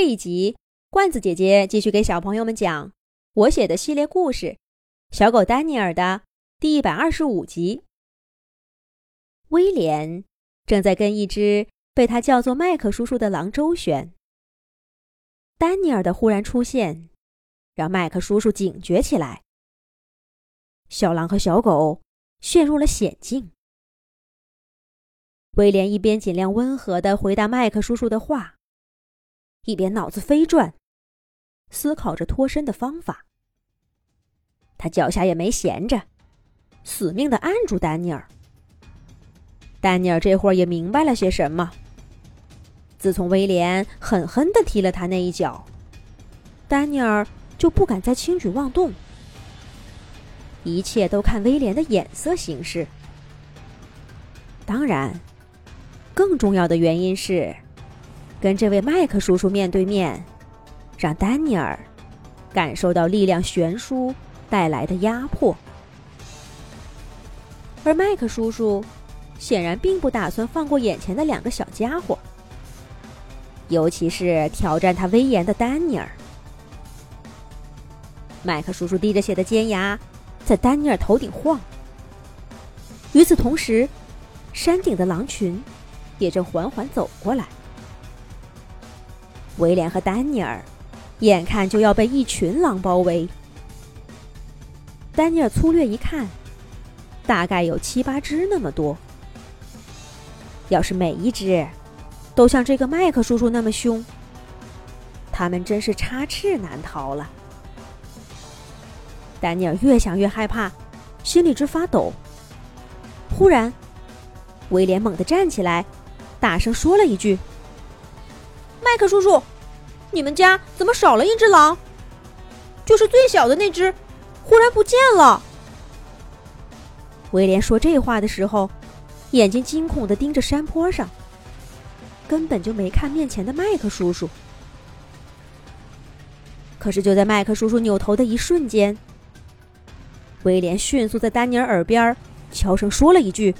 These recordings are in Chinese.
这一集，罐子姐姐继续给小朋友们讲我写的系列故事《小狗丹尼尔》的第一百二十五集。威廉正在跟一只被他叫做麦克叔叔的狼周旋。丹尼尔的忽然出现，让麦克叔叔警觉起来。小狼和小狗陷入了险境。威廉一边尽量温和的回答麦克叔叔的话。一边脑子飞转，思考着脱身的方法。他脚下也没闲着，死命的按住丹尼尔。丹尼尔这会儿也明白了些什么。自从威廉狠狠的踢了他那一脚，丹尼尔就不敢再轻举妄动。一切都看威廉的眼色行事。当然，更重要的原因是。跟这位麦克叔叔面对面，让丹尼尔感受到力量悬殊带来的压迫。而麦克叔叔显然并不打算放过眼前的两个小家伙，尤其是挑战他威严的丹尼尔。麦克叔叔滴着血的尖牙在丹尼尔头顶晃，与此同时，山顶的狼群也正缓缓走过来。威廉和丹尼尔眼看就要被一群狼包围。丹尼尔粗略一看，大概有七八只那么多。要是每一只都像这个麦克叔叔那么凶，他们真是插翅难逃了。丹尼尔越想越害怕，心里直发抖。忽然，威廉猛地站起来，大声说了一句。麦克叔叔，你们家怎么少了一只狼？就是最小的那只，忽然不见了。威廉说这话的时候，眼睛惊恐的盯着山坡上，根本就没看面前的麦克叔叔。可是就在麦克叔叔扭头的一瞬间，威廉迅速在丹尼尔耳边悄声说了一句：“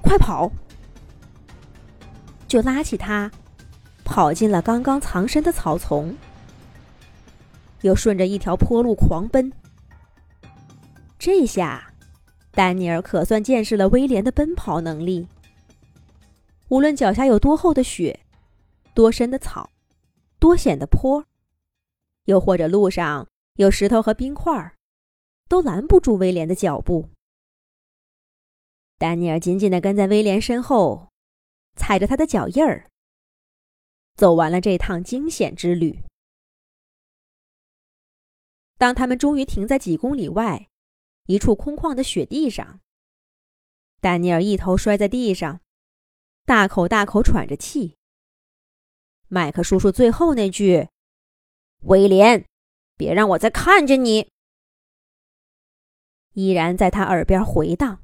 快跑！”就拉起他。跑进了刚刚藏身的草丛，又顺着一条坡路狂奔。这下，丹尼尔可算见识了威廉的奔跑能力。无论脚下有多厚的雪，多深的草，多险的坡，又或者路上有石头和冰块，都拦不住威廉的脚步。丹尼尔紧紧的跟在威廉身后，踩着他的脚印儿。走完了这趟惊险之旅，当他们终于停在几公里外一处空旷的雪地上，丹尼尔一头摔在地上，大口大口喘着气。麦克叔叔最后那句：“威廉，别让我再看见你。”依然在他耳边回荡。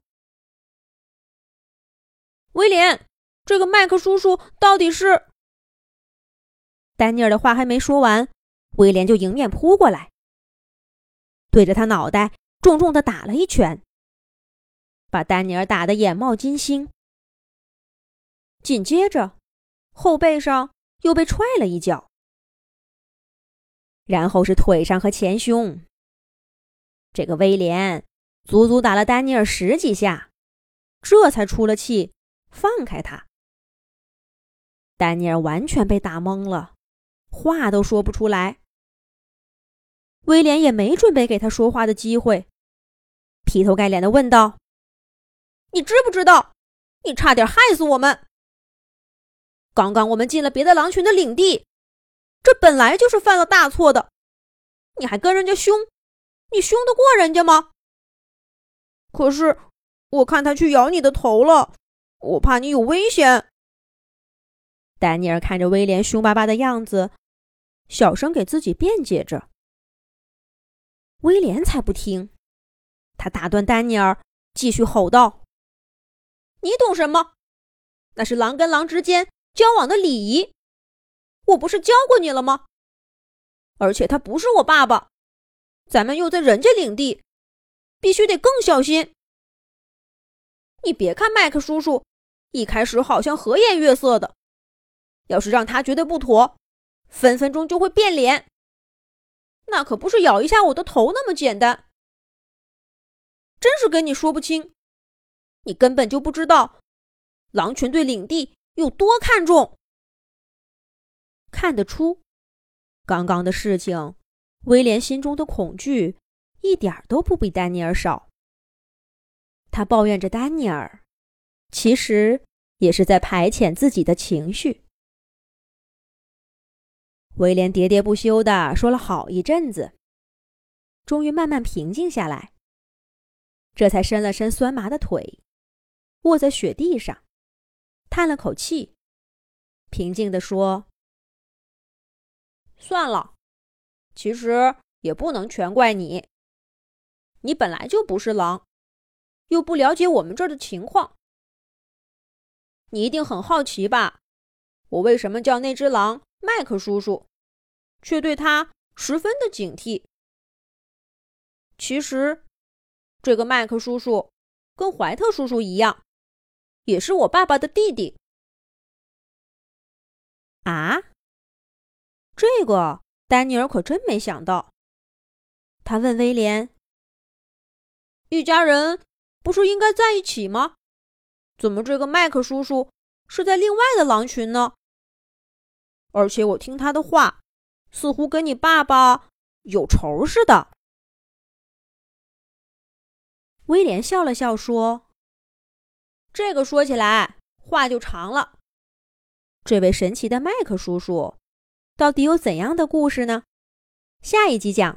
威廉，这个麦克叔叔到底是？丹尼尔的话还没说完，威廉就迎面扑过来，对着他脑袋重重的打了一拳，把丹尼尔打得眼冒金星。紧接着，后背上又被踹了一脚，然后是腿上和前胸。这个威廉足足打了丹尼尔十几下，这才出了气，放开他。丹尼尔完全被打懵了。话都说不出来，威廉也没准备给他说话的机会，劈头盖脸的问道：“你知不知道，你差点害死我们？刚刚我们进了别的狼群的领地，这本来就是犯了大错的，你还跟人家凶，你凶得过人家吗？可是我看他去咬你的头了，我怕你有危险。”丹尼尔看着威廉凶巴巴的样子，小声给自己辩解着。威廉才不听，他打断丹尼尔，继续吼道：“你懂什么？那是狼跟狼之间交往的礼仪，我不是教过你了吗？而且他不是我爸爸，咱们又在人家领地，必须得更小心。你别看麦克叔叔一开始好像和颜悦色的。”要是让他觉得不妥，分分钟就会变脸。那可不是咬一下我的头那么简单。真是跟你说不清，你根本就不知道狼群对领地有多看重。看得出，刚刚的事情，威廉心中的恐惧一点都不比丹尼尔少。他抱怨着丹尼尔，其实也是在排遣自己的情绪。威廉喋喋不休的说了好一阵子，终于慢慢平静下来，这才伸了伸酸麻的腿，卧在雪地上，叹了口气，平静的说：“算了，其实也不能全怪你，你本来就不是狼。”又不了解我们这儿的情况，你一定很好奇吧？我为什么叫那只狼麦克叔叔，却对他十分的警惕？其实，这个麦克叔叔跟怀特叔叔一样，也是我爸爸的弟弟。啊，这个丹尼尔可真没想到。他问威廉：“一家人。”不是应该在一起吗？怎么这个麦克叔叔是在另外的狼群呢？而且我听他的话，似乎跟你爸爸有仇似的。威廉笑了笑说：“这个说起来话就长了。这位神奇的麦克叔叔到底有怎样的故事呢？下一集讲。”